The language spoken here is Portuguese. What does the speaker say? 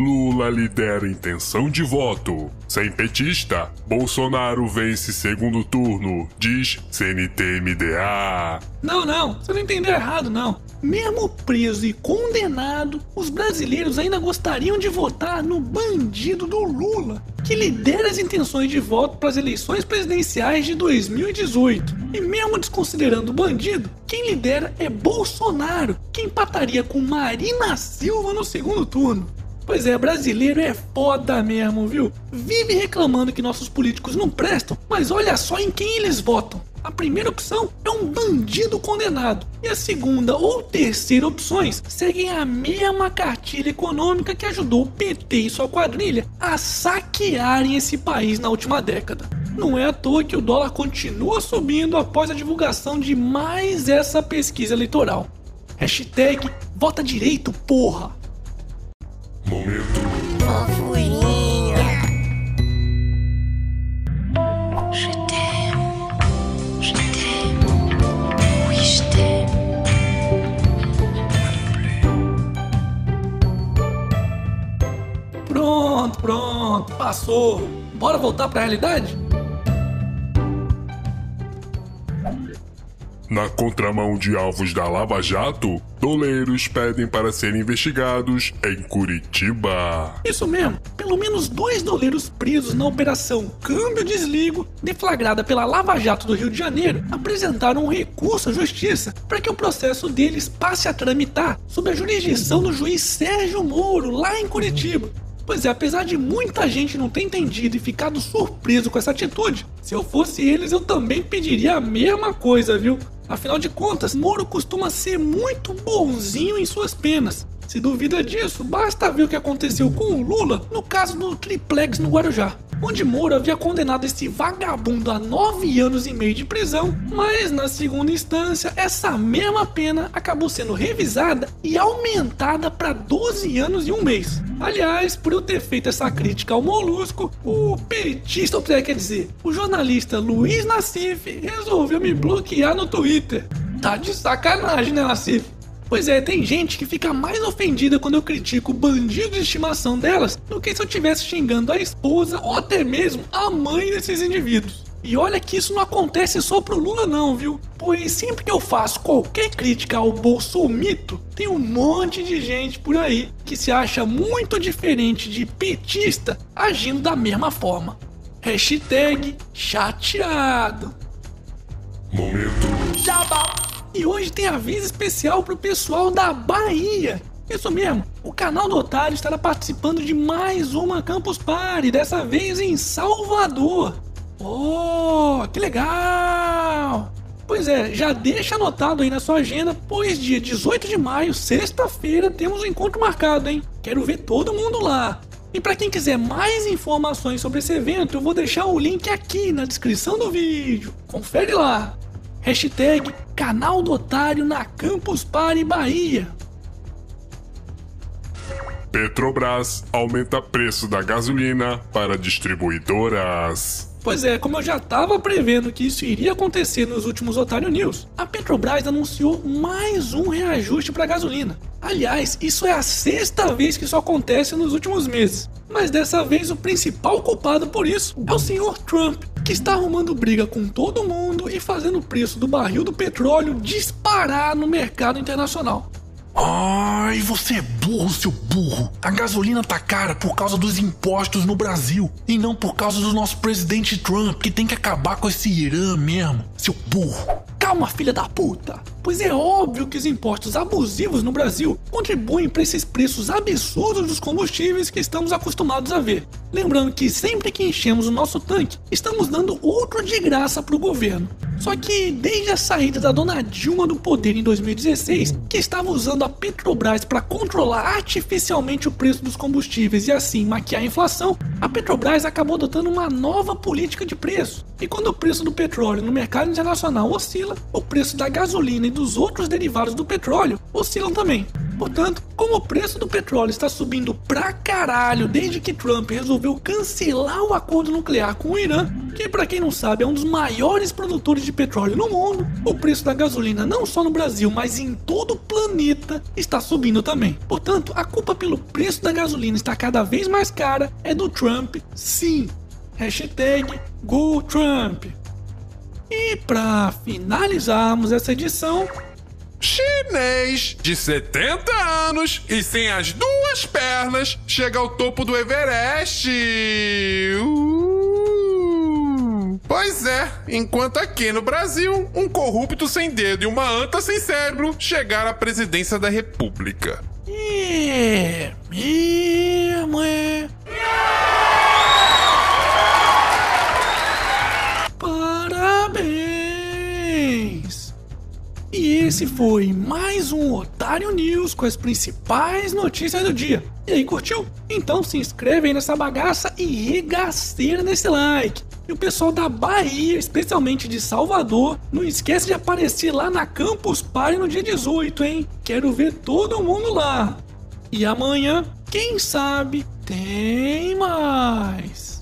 Lula lidera intenção de voto. Sem petista, Bolsonaro vence segundo turno, diz CNT-MDA. Não, não, você não entendeu errado, não. Mesmo preso e condenado, os brasileiros ainda gostariam de votar no bandido do Lula, que lidera as intenções de voto para as eleições presidenciais de 2018. E mesmo desconsiderando o bandido, quem lidera é Bolsonaro, que empataria com Marina Silva no segundo turno. Pois é, brasileiro é foda mesmo, viu? Vive reclamando que nossos políticos não prestam, mas olha só em quem eles votam. A primeira opção é um bandido condenado. E a segunda ou terceira opções seguem a mesma cartilha econômica que ajudou o PT e sua quadrilha a saquearem esse país na última década. Não é à toa que o dólar continua subindo após a divulgação de mais essa pesquisa eleitoral. Hashtag vota direito, porra! Passou. Bora voltar pra realidade? Na contramão de alvos da Lava Jato, doleiros pedem para serem investigados em Curitiba. Isso mesmo, pelo menos dois doleiros presos na operação Câmbio Desligo, deflagrada pela Lava Jato do Rio de Janeiro, apresentaram um recurso à justiça para que o processo deles passe a tramitar sob a jurisdição do juiz Sérgio Moro, lá em Curitiba. Pois é, apesar de muita gente não ter entendido e ficado surpreso com essa atitude, se eu fosse eles eu também pediria a mesma coisa, viu? Afinal de contas, Moro costuma ser muito bonzinho em suas penas. Se duvida disso, basta ver o que aconteceu com o Lula no caso do triplex no Guarujá, onde Moro havia condenado esse vagabundo a nove anos e meio de prisão, mas na segunda instância, essa mesma pena acabou sendo revisada e aumentada para 12 anos e um mês. Aliás, por eu ter feito essa crítica ao Molusco, o petista, ou quer dizer, o jornalista Luiz Nassif resolveu me bloquear no Twitter. Tá de sacanagem, né, Nassif? Pois é, tem gente que fica mais ofendida quando eu critico o bandido de estimação delas do que se eu estivesse xingando a esposa ou até mesmo a mãe desses indivíduos. E olha que isso não acontece só pro Lula não, viu? Pois sempre que eu faço qualquer crítica ao bolsomito, tem um monte de gente por aí que se acha muito diferente de petista agindo da mesma forma. Hashtag chateado. Momento. E hoje tem aviso especial pro pessoal da Bahia. Isso mesmo, o canal do Otário estará participando de mais uma Campus Party, dessa vez em Salvador. Oh, que legal! Pois é, já deixa anotado aí na sua agenda, pois dia 18 de maio, sexta-feira, temos um encontro marcado, hein? Quero ver todo mundo lá. E para quem quiser mais informações sobre esse evento, eu vou deixar o link aqui na descrição do vídeo. Confere lá. Hashtag Canal do Otário na Campus Party Bahia. Petrobras aumenta preço da gasolina para distribuidoras. Pois é, como eu já estava prevendo que isso iria acontecer nos últimos Otário News, a Petrobras anunciou mais um reajuste para a gasolina. Aliás, isso é a sexta vez que isso acontece nos últimos meses. Mas dessa vez o principal culpado por isso é o senhor Trump, que está arrumando briga com todo mundo e fazendo o preço do barril do petróleo disparar no mercado internacional. Ai, você é burro, seu burro. A gasolina tá cara por causa dos impostos no Brasil e não por causa do nosso presidente Trump, que tem que acabar com esse Irã mesmo, seu burro. Calma, filha da puta! Pois é óbvio que os impostos abusivos no Brasil contribuem para esses preços absurdos dos combustíveis que estamos acostumados a ver. Lembrando que sempre que enchemos o nosso tanque, estamos dando outro de graça para o governo. Só que desde a saída da dona Dilma do poder em 2016, que estava usando a Petrobras para controlar artificialmente o preço dos combustíveis e assim maquiar a inflação, a Petrobras acabou adotando uma nova política de preço. E quando o preço do petróleo no mercado internacional oscila, o preço da gasolina e dos outros derivados do petróleo oscilam também. Portanto, como o preço do petróleo está subindo pra caralho desde que Trump resolveu cancelar o acordo nuclear com o Irã, que para quem não sabe é um dos maiores produtores de petróleo no mundo, o preço da gasolina não só no Brasil, mas em todo o planeta está subindo também. Portanto, a culpa pelo preço da gasolina estar cada vez mais cara é do Trump, sim. Hashtag GoTrump. E para finalizarmos essa edição, Chinês de 70 anos e sem as duas pernas chega ao topo do Everest. Uh! Pois é, enquanto aqui no Brasil, um corrupto sem dedo e uma anta sem cérebro chegaram à presidência da República. é foi mais um Otário News com as principais notícias do dia. E aí, curtiu? Então se inscreve aí nessa bagaça e regaceira nesse like. E o pessoal da Bahia, especialmente de Salvador, não esquece de aparecer lá na Campus Party no dia 18, hein? Quero ver todo mundo lá. E amanhã, quem sabe, tem mais.